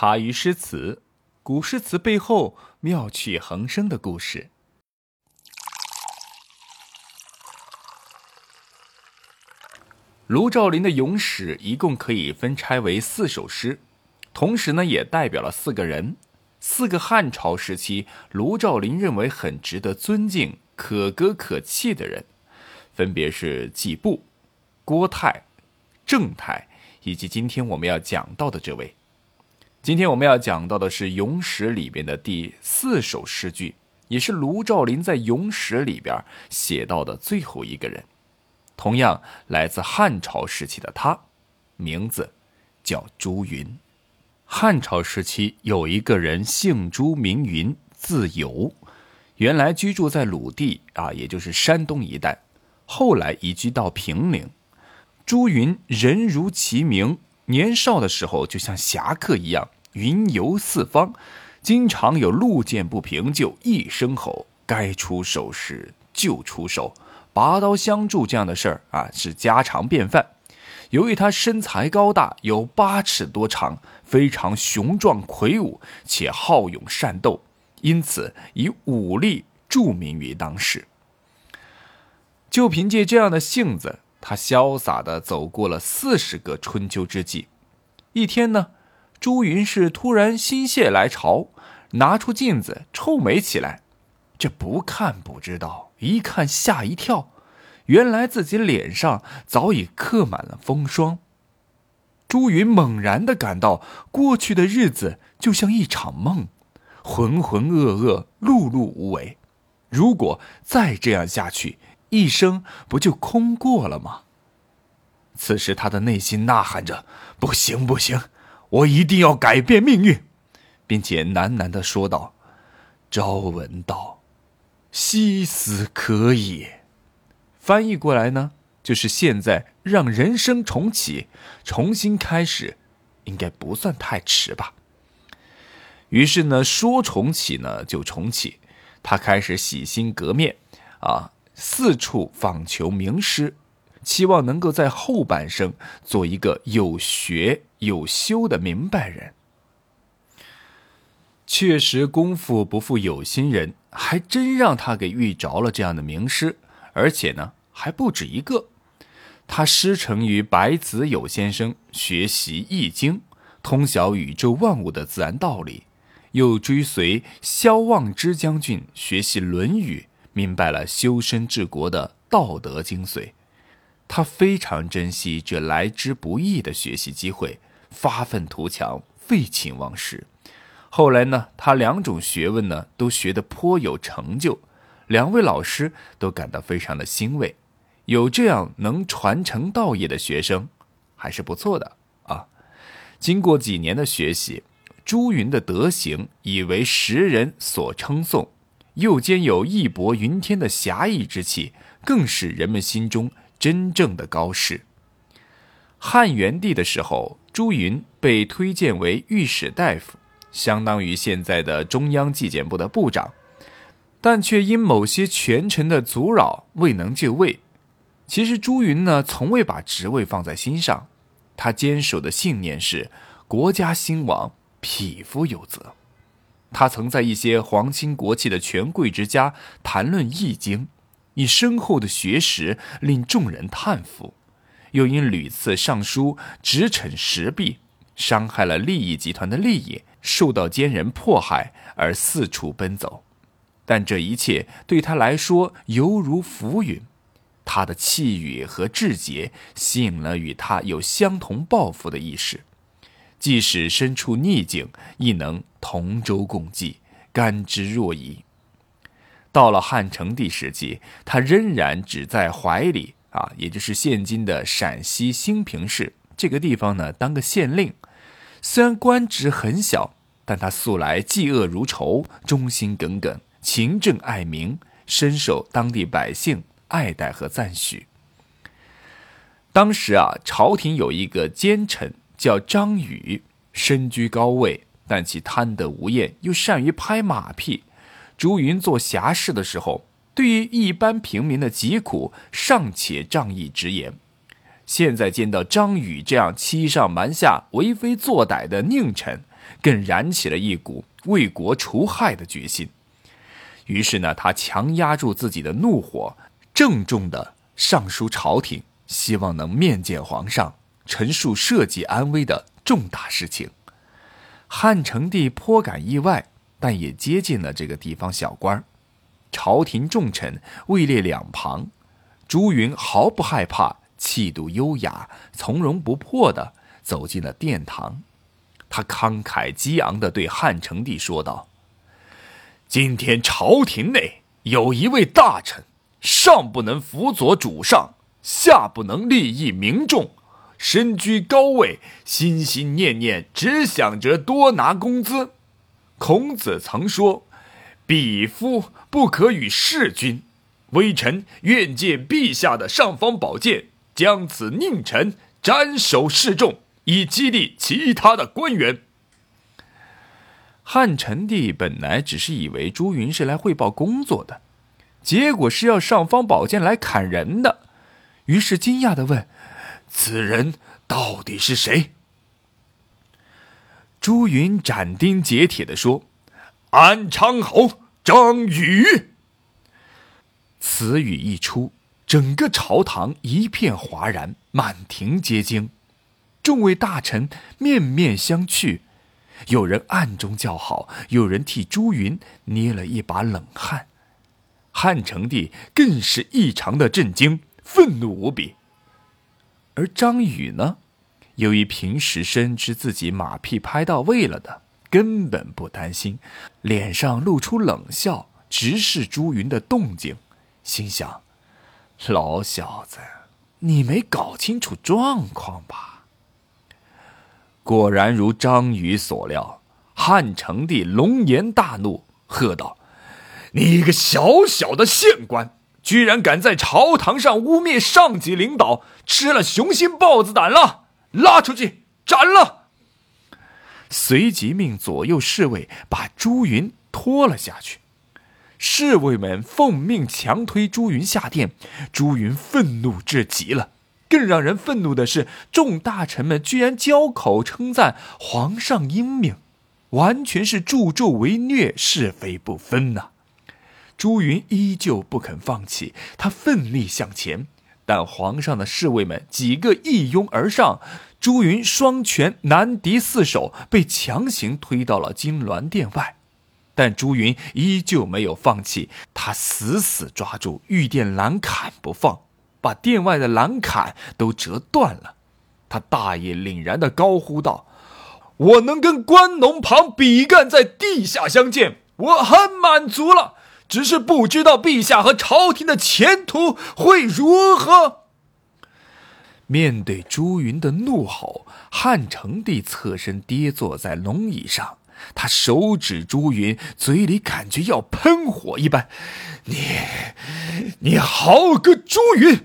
茶余诗词，古诗词背后妙趣横生的故事。卢照邻的咏史一共可以分拆为四首诗，同时呢，也代表了四个人，四个汉朝时期卢照邻认为很值得尊敬、可歌可泣的人，分别是季布、郭泰、郑泰，以及今天我们要讲到的这位。今天我们要讲到的是《咏史》里边的第四首诗句，也是卢照邻在《咏史》里边写到的最后一个人。同样来自汉朝时期的他，名字叫朱云。汉朝时期有一个人姓朱名云，字游，原来居住在鲁地啊，也就是山东一带，后来移居到平陵。朱云人如其名，年少的时候就像侠客一样。云游四方，经常有路见不平就一声吼，该出手时就出手，拔刀相助这样的事儿啊是家常便饭。由于他身材高大，有八尺多长，非常雄壮魁梧，且好勇善斗，因此以武力著名于当时。就凭借这样的性子，他潇洒地走过了四十个春秋之际。一天呢。朱云是突然心血来潮，拿出镜子臭美起来。这不看不知道，一看吓一跳，原来自己脸上早已刻满了风霜。朱云猛然的感到过去的日子就像一场梦，浑浑噩噩，碌碌无为。如果再这样下去，一生不就空过了吗？此时他的内心呐喊着：“不行，不行！”我一定要改变命运，并且喃喃的说道：“朝闻道，夕死可也。”翻译过来呢，就是现在让人生重启，重新开始，应该不算太迟吧。于是呢，说重启呢就重启，他开始洗心革面，啊，四处访求名师。期望能够在后半生做一个有学有修的明白人。确实，功夫不负有心人，还真让他给遇着了这样的名师，而且呢还不止一个。他师承于白子友先生，学习《易经》，通晓宇宙万物的自然道理；又追随萧望之将军学习《论语》，明白了修身治国的道德精髓。他非常珍惜这来之不易的学习机会，发愤图强，废寝忘食。后来呢，他两种学问呢都学得颇有成就，两位老师都感到非常的欣慰。有这样能传承道业的学生，还是不错的啊。经过几年的学习，朱云的德行已为时人所称颂，又兼有义薄云天的侠义之气，更是人们心中。真正的高士。汉元帝的时候，朱云被推荐为御史大夫，相当于现在的中央纪检部的部长，但却因某些权臣的阻扰未能就位。其实朱云呢，从未把职位放在心上，他坚守的信念是国家兴亡，匹夫有责。他曾在一些皇亲国戚的权贵之家谈论《易经》。以深厚的学识令众人叹服，又因屡次上书直陈时弊，伤害了利益集团的利益，受到奸人迫害而四处奔走。但这一切对他来说犹如浮云。他的气宇和志节吸引了与他有相同抱负的义士，即使身处逆境，亦能同舟共济，甘之若饴。到了汉成帝时期，他仍然只在怀里啊，也就是现今的陕西兴平市这个地方呢，当个县令。虽然官职很小，但他素来嫉恶如仇，忠心耿耿，勤政爱民，深受当地百姓爱戴和赞许。当时啊，朝廷有一个奸臣叫张宇，身居高位，但其贪得无厌，又善于拍马屁。朱云做侠士的时候，对于一般平民的疾苦尚且仗义直言，现在见到张宇这样欺上瞒下、为非作歹的佞臣，更燃起了一股为国除害的决心。于是呢，他强压住自己的怒火，郑重的上书朝廷，希望能面见皇上，陈述社稷安危的重大事情。汉成帝颇感意外，但也接近了这个地方小官朝廷重臣位列两旁，朱云毫不害怕，气度优雅，从容不迫的走进了殿堂。他慷慨激昂的对汉成帝说道。今天朝廷内有一位大臣，上不能辅佐主上，下不能利益民众，身居高位，心心念念只想着多拿工资。孔子曾说：“匹夫不可与弑君。”微臣愿借陛下的尚方宝剑，将此佞臣斩首示众，以激励其他的官员。汉成帝本来只是以为朱云是来汇报工作的，结果是要尚方宝剑来砍人的，于是惊讶的问：“此人到底是谁？”朱云斩钉截铁的说：“安昌侯张宇。”此语一出，整个朝堂一片哗然，满庭皆惊，众位大臣面面相觑。有人暗中叫好，有人替朱云捏了一把冷汗。汉成帝更是异常的震惊，愤怒无比。而张宇呢，由于平时深知自己马屁拍到位了的，根本不担心，脸上露出冷笑，直视朱云的动静，心想：老小子，你没搞清楚状况吧？果然如张宇所料，汉成帝龙颜大怒，喝道：“你一个小小的县官，居然敢在朝堂上污蔑上级领导，吃了雄心豹子胆了！拉出去斩了！”随即命左右侍卫把朱云拖了下去。侍卫们奉命强推朱云下殿，朱云愤怒至极了。更让人愤怒的是，众大臣们居然交口称赞皇上英明，完全是助纣为虐，是非不分呐！朱云依旧不肯放弃，他奋力向前，但皇上的侍卫们几个一拥而上，朱云双拳难敌四手，被强行推到了金銮殿外。但朱云依旧没有放弃，他死死抓住御殿栏杆不放。把殿外的栏杆都折断了，他大义凛然的高呼道：“我能跟关农旁比干在地下相见，我很满足了。只是不知道陛下和朝廷的前途会如何。”面对朱云的怒吼，汉成帝侧身跌坐在龙椅上。他手指朱云，嘴里感觉要喷火一般。你，你好个朱云，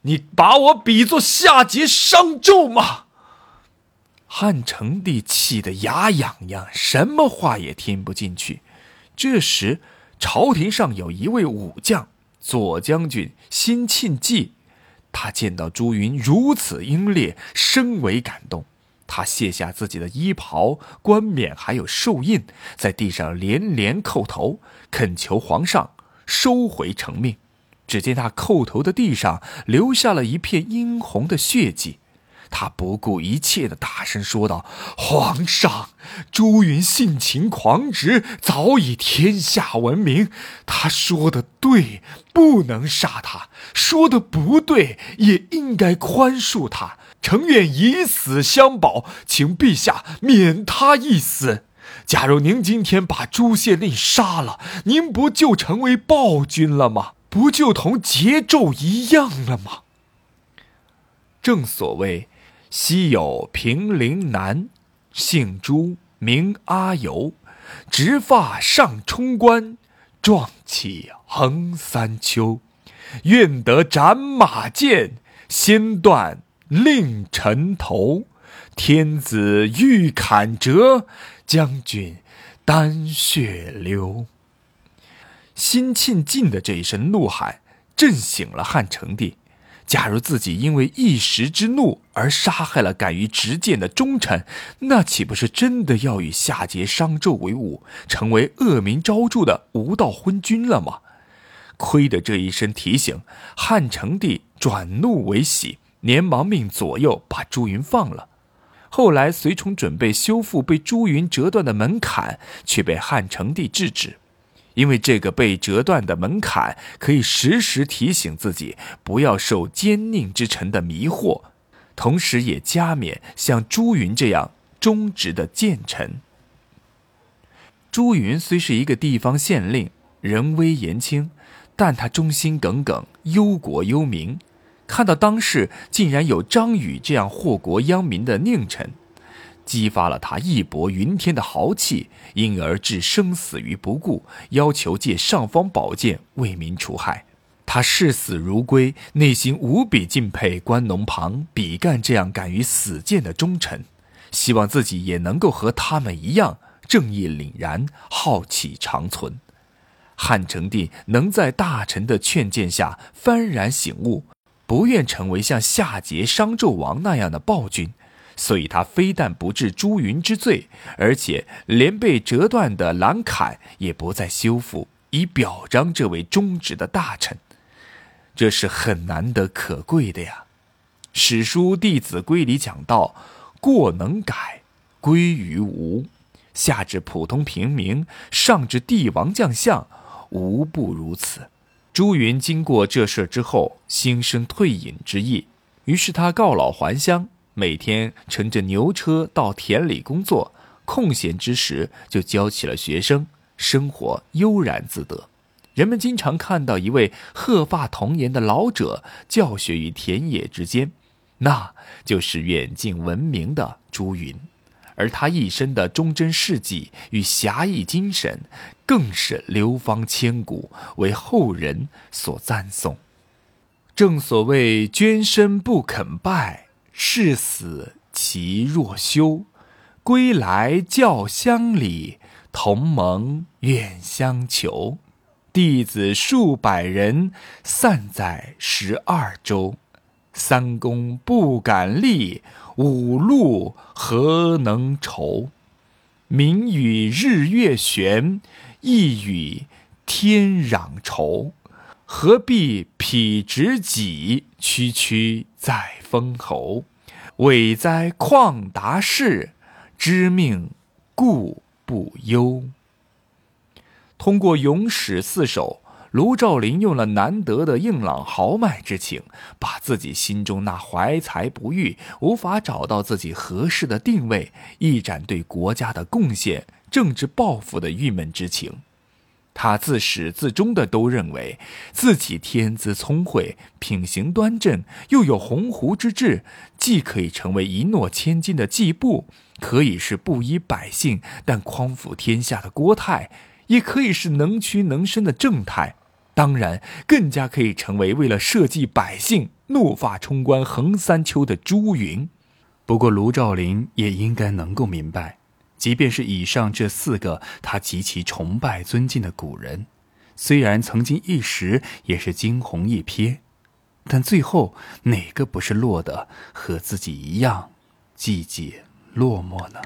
你把我比作夏桀商纣吗？汉成帝气得牙痒痒，什么话也听不进去。这时，朝廷上有一位武将，左将军辛庆忌，他见到朱云如此英烈，深为感动。他卸下自己的衣袍、冠冕，还有寿印，在地上连连叩头，恳求皇上收回成命。只见他叩头的地上留下了一片殷红的血迹。他不顾一切的大声说道：“皇上，朱云性情狂直，早已天下闻名。他说的对，不能杀他；说的不对，也应该宽恕他。诚愿以死相保，请陛下免他一死。假如您今天把朱县令杀了，您不就成为暴君了吗？不就同桀纣一样了吗？正所谓。”昔有平陵男，姓朱名阿尤，直发上冲冠，壮气横三秋。愿得斩马剑，先断令臣头。天子欲砍折，将军丹血流。辛庆进的这一声怒喊，震醒了汉成帝。假如自己因为一时之怒而杀害了敢于直谏的忠臣，那岂不是真的要与夏桀、商纣为伍，成为恶名昭著的无道昏君了吗？亏得这一声提醒，汉成帝转怒为喜，连忙命左右把朱云放了。后来随从准备修复被朱云折断的门槛，却被汉成帝制止。因为这个被折断的门槛，可以时时提醒自己不要受奸佞之臣的迷惑，同时也加冕像朱云这样忠直的谏臣。朱云虽是一个地方县令，人微言轻，但他忠心耿耿，忧国忧民。看到当世竟然有张宇这样祸国殃民的佞臣。激发了他义薄云天的豪气，因而置生死于不顾，要求借尚方宝剑为民除害。他视死如归，内心无比敬佩关龙庞、比干这样敢于死谏的忠臣，希望自己也能够和他们一样正义凛然、浩气长存。汉成帝能在大臣的劝谏下幡然醒悟，不愿成为像夏桀、商纣王那样的暴君。所以，他非但不治朱云之罪，而且连被折断的栏坎也不再修复，以表彰这位忠直的大臣。这是很难得可贵的呀。史书《弟子规》里讲到：“过能改，归于无；下至普通平民，上至帝王将相，无不如此。”朱云经过这事之后，心生退隐之意，于是他告老还乡。每天乘着牛车到田里工作，空闲之时就教起了学生，生活悠然自得。人们经常看到一位鹤发童颜的老者教学于田野之间，那就是远近闻名的朱云。而他一生的忠贞事迹与侠义精神，更是流芳千古，为后人所赞颂。正所谓捐身不肯拜。誓死其若休，归来教乡里，同盟远相求。弟子数百人，散在十二州。三公不敢立，五路何能酬？明与日月悬，义与天壤仇。何必匹直己，区区在封侯？伟哉旷达氏，知命故不忧。通过《咏史》四首，卢照邻用了难得的硬朗豪迈之情，把自己心中那怀才不遇、无法找到自己合适的定位、一展对国家的贡献、政治抱负的郁闷之情。他自始至终的都认为自己天资聪慧、品行端正，又有鸿鹄之志，既可以成为一诺千金的季布，可以是不依百姓但匡扶天下的郭泰，也可以是能屈能伸的郑泰，当然，更加可以成为为了社稷百姓怒发冲冠横三秋的朱云。不过，卢照邻也应该能够明白。即便是以上这四个他极其崇拜尊敬的古人，虽然曾经一时也是惊鸿一瞥，但最后哪个不是落得和自己一样寂寂落寞呢？